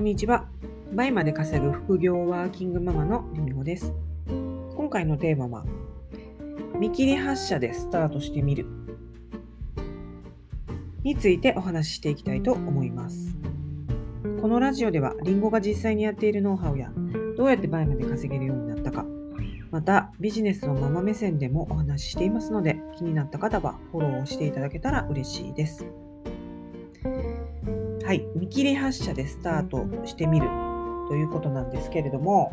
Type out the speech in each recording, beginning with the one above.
こんにちは。倍まで稼ぐ副業ワーキングママのりみほです。今回のテーマは、見切り発車でスタートしてみるについてお話ししていきたいと思います。このラジオでは、りんごが実際にやっているノウハウや、どうやって倍まで稼げるようになったか、またビジネスのママ目線でもお話ししていますので、気になった方はフォローをしていただけたら嬉しいです。はい、見切り発車でスタートしてみるということなんですけれども、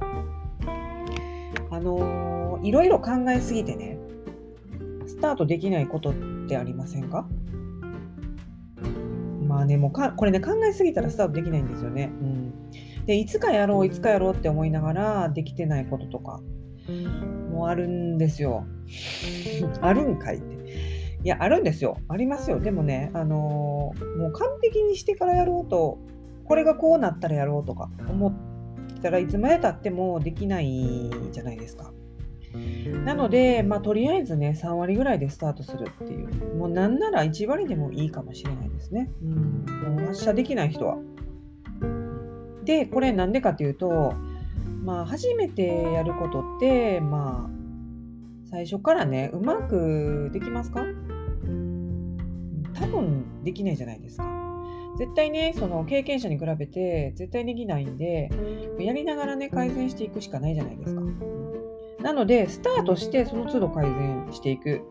あのー、いろいろ考えすぎてね、スタートできないことってありませんか？まあね、もうかこれね、考えすぎたらスタートできないんですよね。うん、で、いつかやろう、いつかやろうって思いながらできてないこととかもあるんですよ。あるんかいって。いや、あるんですよ。ありますよ。でもね、あのー、もう完璧にしてからやろうと、これがこうなったらやろうとか思ったらいつまでたってもできないじゃないですか。なので、まあ、とりあえずね、3割ぐらいでスタートするっていう。もうなんなら1割でもいいかもしれないですね。うん。もう発射できない人は。で、これなんでかっていうと、まあ、初めてやることって、まあ、最初からね、うまくできますか？多分できないじゃないですか。絶対ね、その経験者に比べて絶対できないんで、やりながらね、改善していくしかないじゃないですか。なので、スタートしてその都度改善していく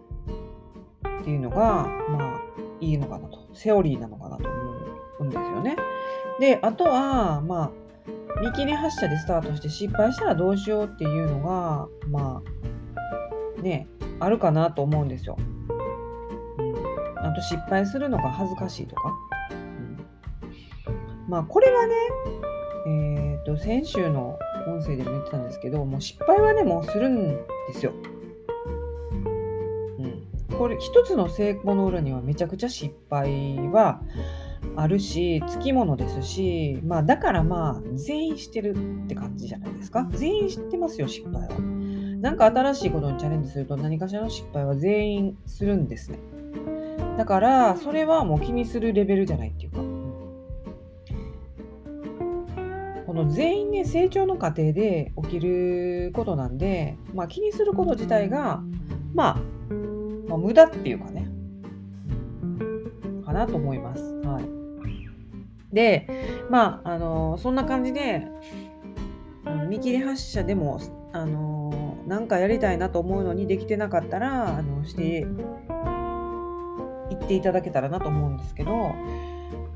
っていうのが、まあ、いいのかなと。セオリーなのかなと思うんですよね。で、あとは、まあ、見切り発車でスタートして失敗したらどうしようっていうのが、まあ、ね、あるかなと思うんですよ。あと失敗するのが恥ずかしいとか？うん、まあこれはね、えっ、ー、と先週の音声でも言ってたんですけど、もう失敗はね、もうするんですよ。うん、これ一つの成功の裏にはめちゃくちゃ失敗はあるし、つきものですし、まあだからまあ全員してるって感じじゃないですか？全員知ってますよ、失敗は。なんか新しいことにチャレンジすると何かしらの失敗は全員するんですね。だからそれはもう気にするレベルじゃないっていうか。この全員ね成長の過程で起きることなんで、まあ、気にすること自体が、まあ、まあ無駄っていうかね。かなと思います。はい、でまああのそんな感じで見切り発車でもあのなんかやりたいなと思うのにできてなかったらあのして言っていただけたらなと思うんですけど、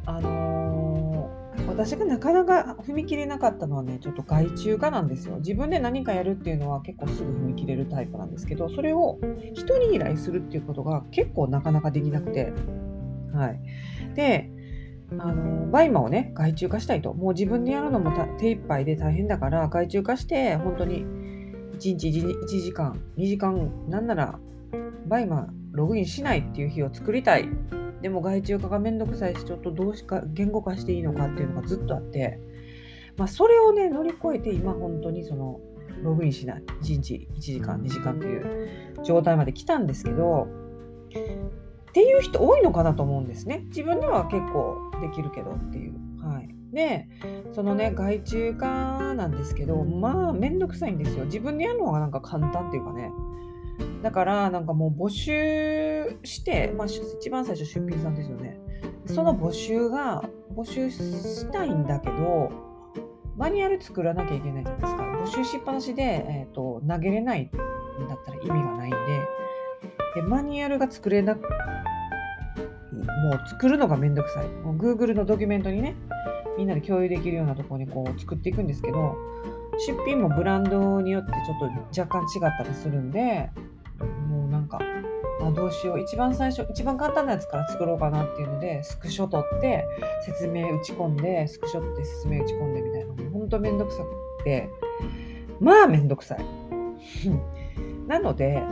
あのー、私がなかなか踏み切れなかったのはね、ちょっと外注化なんですよ。自分で何かやるっていうのは結構すぐ踏み切れるタイプなんですけど、それを人に依頼するっていうことが結構なかなかできなくて、はい。で、あのバイマをね、外注化したいと。もう自分でやるのも手一杯で大変だから、外注化して、本当に1日 1, 1時間、2時間、なんなら、バイマログインしないっていう日を作りたい。でも外注化がめんどくさいし、ちょっとどうしか言語化していいのかっていうのがずっとあって、まあ、それをね、乗り越えて今本当にその、ログインしない。1日1時間、2時間っていう状態まで来たんですけど、っていう人多いのかなと思うんですね。自分では結構できるけどっていう。で、そのね、外注化なんですけど、まあ、めんどくさいんですよ。自分でやるのがなんか簡単っていうかね、だからなんかもう募集して、まあ、一番最初出品さんですよね。その募集が募集したいんだけどマニュアル作らなきゃいけないじゃないですか。募集しっぱなしで、えーと、投げれないんだったら意味がないんででマニュアルが作れなくもう作るのがめんどくさい。もう Google のドキュメントにねみんなで共有できるようなところにこう作っていくんですけど出品もブランドによってちょっと若干違ったりするんでもうなんか、あ、どうしよう。一番最初、一番簡単なやつから作ろうかなっていうので、スクショ取って、説明打ち込んで、スクショ取って説明打ち込んでみたいな。ほんとめんどくさくて、まあめんどくさい。なので、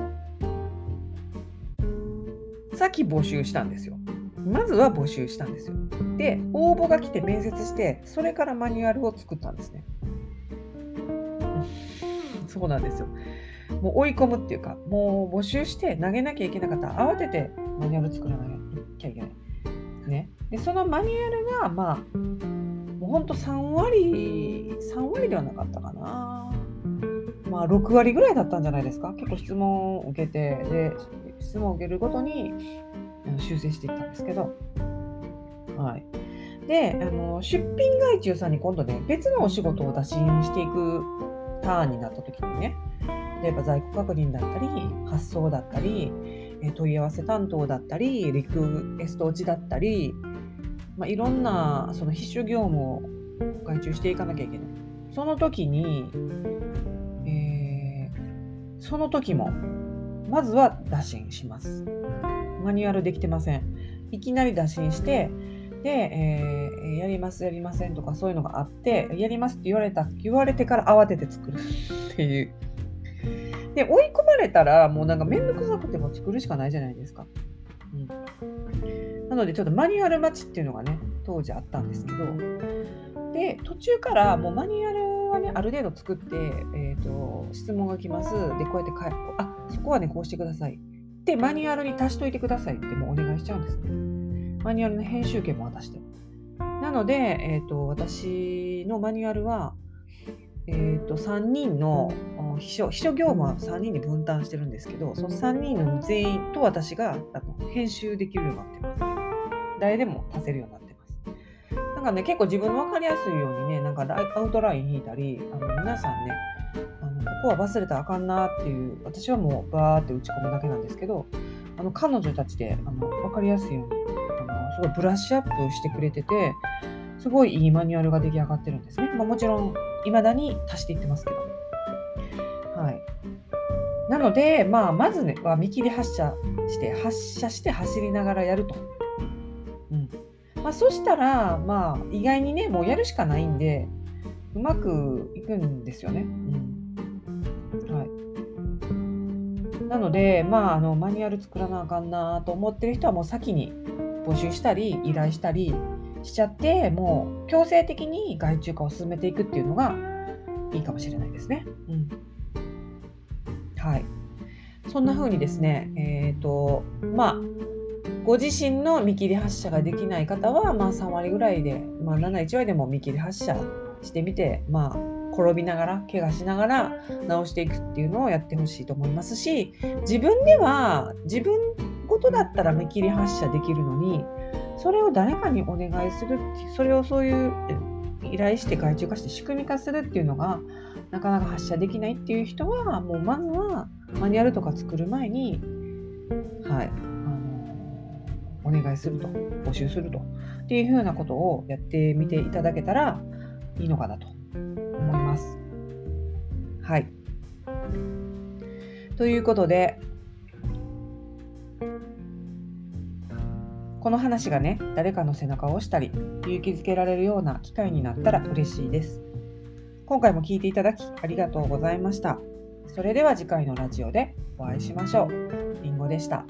さっき募集したんですよ。まずは募集したんですよ。で、応募が来て面接して、それからマニュアルを作ったんですね。そうなんですよ。もう追い込むっていうか、もう募集して投げなきゃいけなかった、慌ててマニュアル作らなきゃいけない。ね。で、そのマニュアルが、まあ、もうほんと3割3割ではなかったかなまあ6割ぐらいだったんじゃないですか結構質問を受けてで質問を受けるごとに修正していったんですけどはいであの出品外注さんに今度ね別のお仕事を打診していくターンになった時にね例えば在庫確認だったり発送だったり問い合わせ担当だったりリクエスト落ちだったりまあ、いろんなその必修業務を外注していかなきゃいけない。その時に、えー、その時も、まずは打診します。マニュアルできてません。いきなり打診して、で、えー、やります、やりませんとかそういうのがあって、やりますって言われた、言われてから慌てて作るっていう。で、追い込まれたら、もうなんかめんどくさくても作るしかないじゃないですか。うんなのでちょっとマニュアル待ちっていうのがね当時あったんですけどで途中からもうマニュアルはねある程度作って、えーと、質問が来ますでこうやってかあそこはねこうしてくださいでマニュアルに足しといてくださいってもうお願いしちゃうんですね。マニュアルの編集権も渡して。なので、えーと、私のマニュアルはえーと、3人の秘書秘書業務は3人に分担してるんですけどその3人の全員と私があの編集できるようになってます。誰でも足せるようになってます。なんかね、結構自分の分かりやすいようにね、なんかアウトライン引いたり、あの皆さんね、ここは忘れたらあかんなっていう、私はもうバーって打ち込むだけなんですけど、あの彼女たちであの分かりやすいようにあの、すごいブラッシュアップしてくれてて、すごいいいマニュアルが出来上がってるんですね。まあ、もちろん、未だに足していってますけど。はい。なので、まあ、まずね、は見切り発車して、発車して走りながらやると。うんまあ、そしたら、まあ、意外にね、もうやるしかないんで、うまくいくんですよね。うんなので、まあ、あのマニュアル作らなあかんなと思ってる人はもう先に募集したり依頼したりしちゃってもう強制的に外注化を進めていくっていうのがいいかもしれないですね。うん、はいそんな風にですね、え、ー、とまあご自身の見切り発車ができない方は、まあ、3割ぐらいで、まあ、7、1割でも見切り発車してみて、まあ、転びながら、怪我しながら直していくっていうのをやってほしいと思いますし、自分では、自分ごとだったら見切り発車できるのに、それを誰かにお願いする、それをそういう依頼して外注化して仕組み化するっていうのが、なかなか発射できないっていう人は、もうまずはマニュアルとか作る前に、はい、あのお願いすると、募集すると、っていうふうなことをやってみていただけたらいいのかなと思います。はい。ということで、この話がね、誰かの背中を押したり、勇気づけられるような機会になったら嬉しいです。今回も聞いていただきありがとうございました。それでは次回のラジオでお会いしましょう。りんごでした。